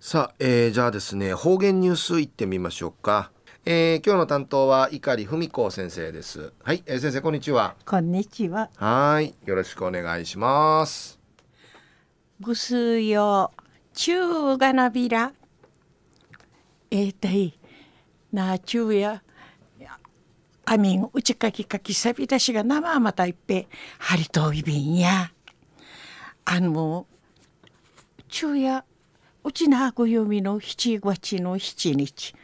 さあ、えー、じゃあですね方言ニュースいってみましょうか、えー、今日の担当は碇文子先生です。はい、えー、先生こんにちは。こんにちは。はいよろしくお願いします。ぐすよ中がなびら。えー、たいな中やあみんうちかきかきさびたしが生またいっぺはりといびんや。あの昼夜うちなぐゆみの七月の七日。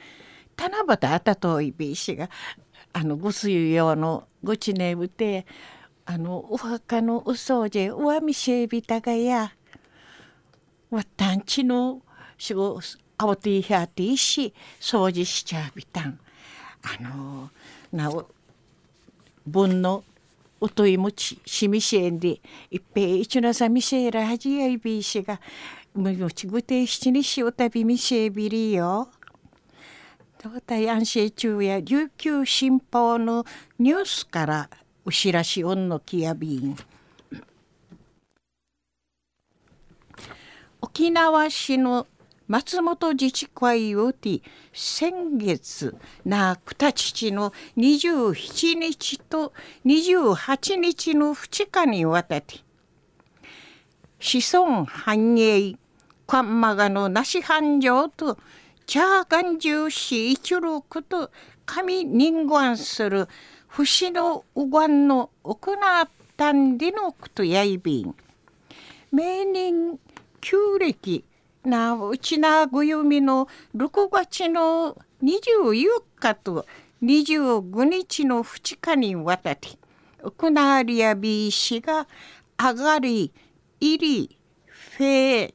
七夕あたといびしがあのぐすゆようのぐちねぶてあのお墓のうそうじうわみせびたがや。わたんちのしごあわていひゃていし掃除しちゃびたん。あのなお分のおといもちしみせんでいっぺいいちなさみせらはじやいびしがむむちぐて七にしおたびみせびりよ。東大安静中や琉球新報のニュースからうしらしおんのきやびん。沖縄市の松本自治会をて先月なくたちの27日と28日の2日にわたって子孫繁栄カンマガのなし繁盛とチャーガンジューシー一六と神人願する節のうがんの行ったんでのくとやいびん。名人旧暦なうちなぐゆみの6月の24日と25日の2日にわたって行わりやびしが上がり入りフェー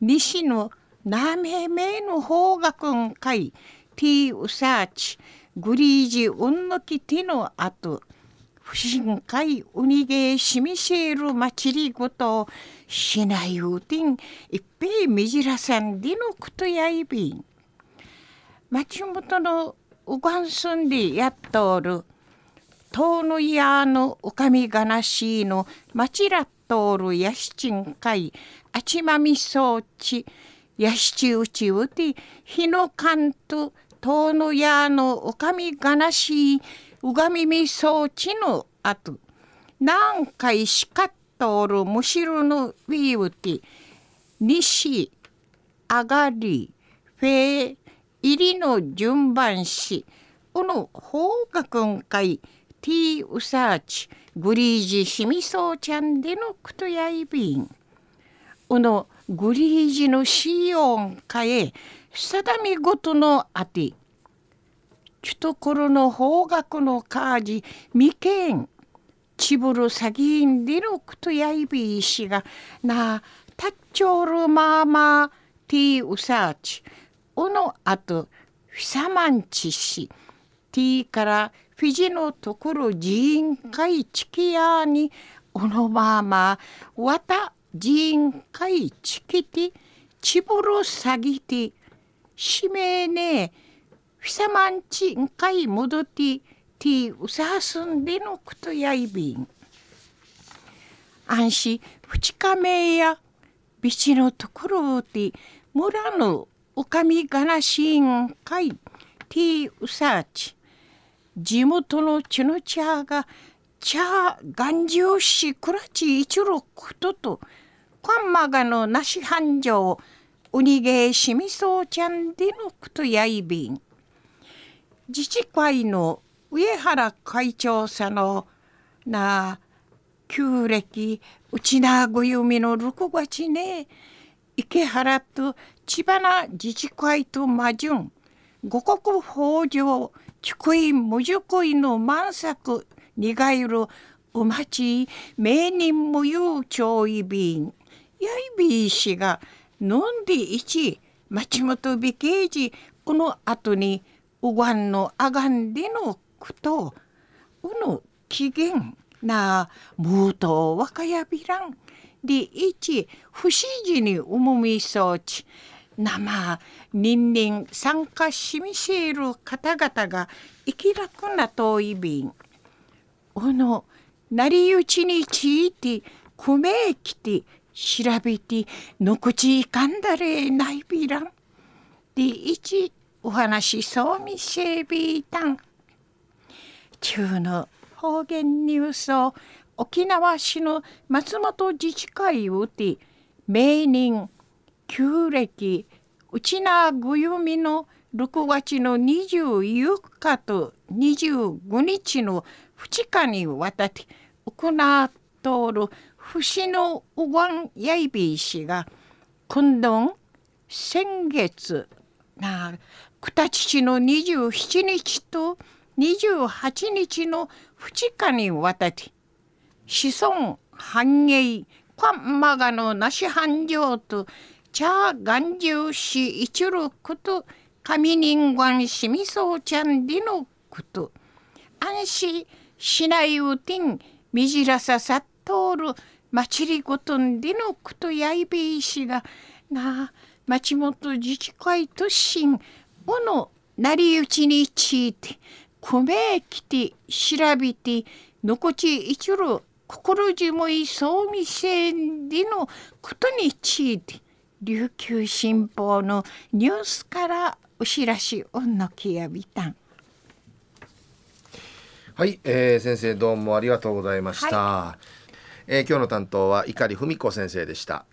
西のなめめの方角んかいティーウサーチグリージうんのきティのあと不信会ウニゲしみせるまちりごとしないうてんいっぺいみじらさんでのことやいびん。町元のうがんすんでやっとおる遠のやのおかみがなしいのまちらっとおるやしちんかいあちまみそうちやしちうちうて日のかんと遠のやのおかみがなしうがみみそうちのあと何回しかっとおるむしろのウィウティ西上がりフェ入りの順番しこの方角んかいティーウサーチグリージしみそうちゃんでのくとやいびん。うのグリージのシオンかえ定みごとのあて。ちゅところの方角のカージみけんちぶるさぎんでのくとやいびいしがなたっちょるままティーウサーチ。おのあとフィサマンチしティーからフィジのところジーンカイチキヤーにオノマーワタジーンカイチキティ。チボロサギティ。しめネえ。フィサマンチンカイモドティ。ティウサハスンデノクトヤイビン。アンシフチカメヤビチのところティ。村のオカミガなシ、ン、カイティウサーチ。地元のチノチャーがチャー頑丈しクラチ一六ととカンマガのなし繁盛ウニゲーシミソウちゃんでのくとやいびん。自治会の上原会長さのな旧暦うちなごゆみの6月ね池原と千葉な自治会と魔順五国北条竹院無熟院の満作にがいるお待ち名人無有長医便やいびいしが飲んでいち町本美刑事この後にうがんのあがんでのくとうの機嫌なむと若やびらんでいち不思議にうむみそうち生人々参加しみせる方々が生きらくな遠い便おの成り打ちにちいてくめきて調べてのこちいかんだれないびらん。で一お話しそうみせびたん。中の方言ニュースを沖縄市の松本自治会をて名人旧暦内なぐゆみの6月の24日と25日の2日にわたって行っとる節のうがんやいびしが今度先月な九田父の27日と28日の2日にわたって子孫繁栄官間がのなし繁盛とがんじゅうしいち路ことかみにんごんしみそうちゃんでのこと。あんししないうてんみじらささっとおるまちりごとんでのことやいべいしがなあ町本自治会しんおのなりうちについてこめきてしらびてのこちい一路心じもいそうみせんでのことについて琉球新報のニュースからお知らしをのきやびたん。はい、えー、先生どうもありがとうございました。はい、えー、今日の担当は碇文子先生でした。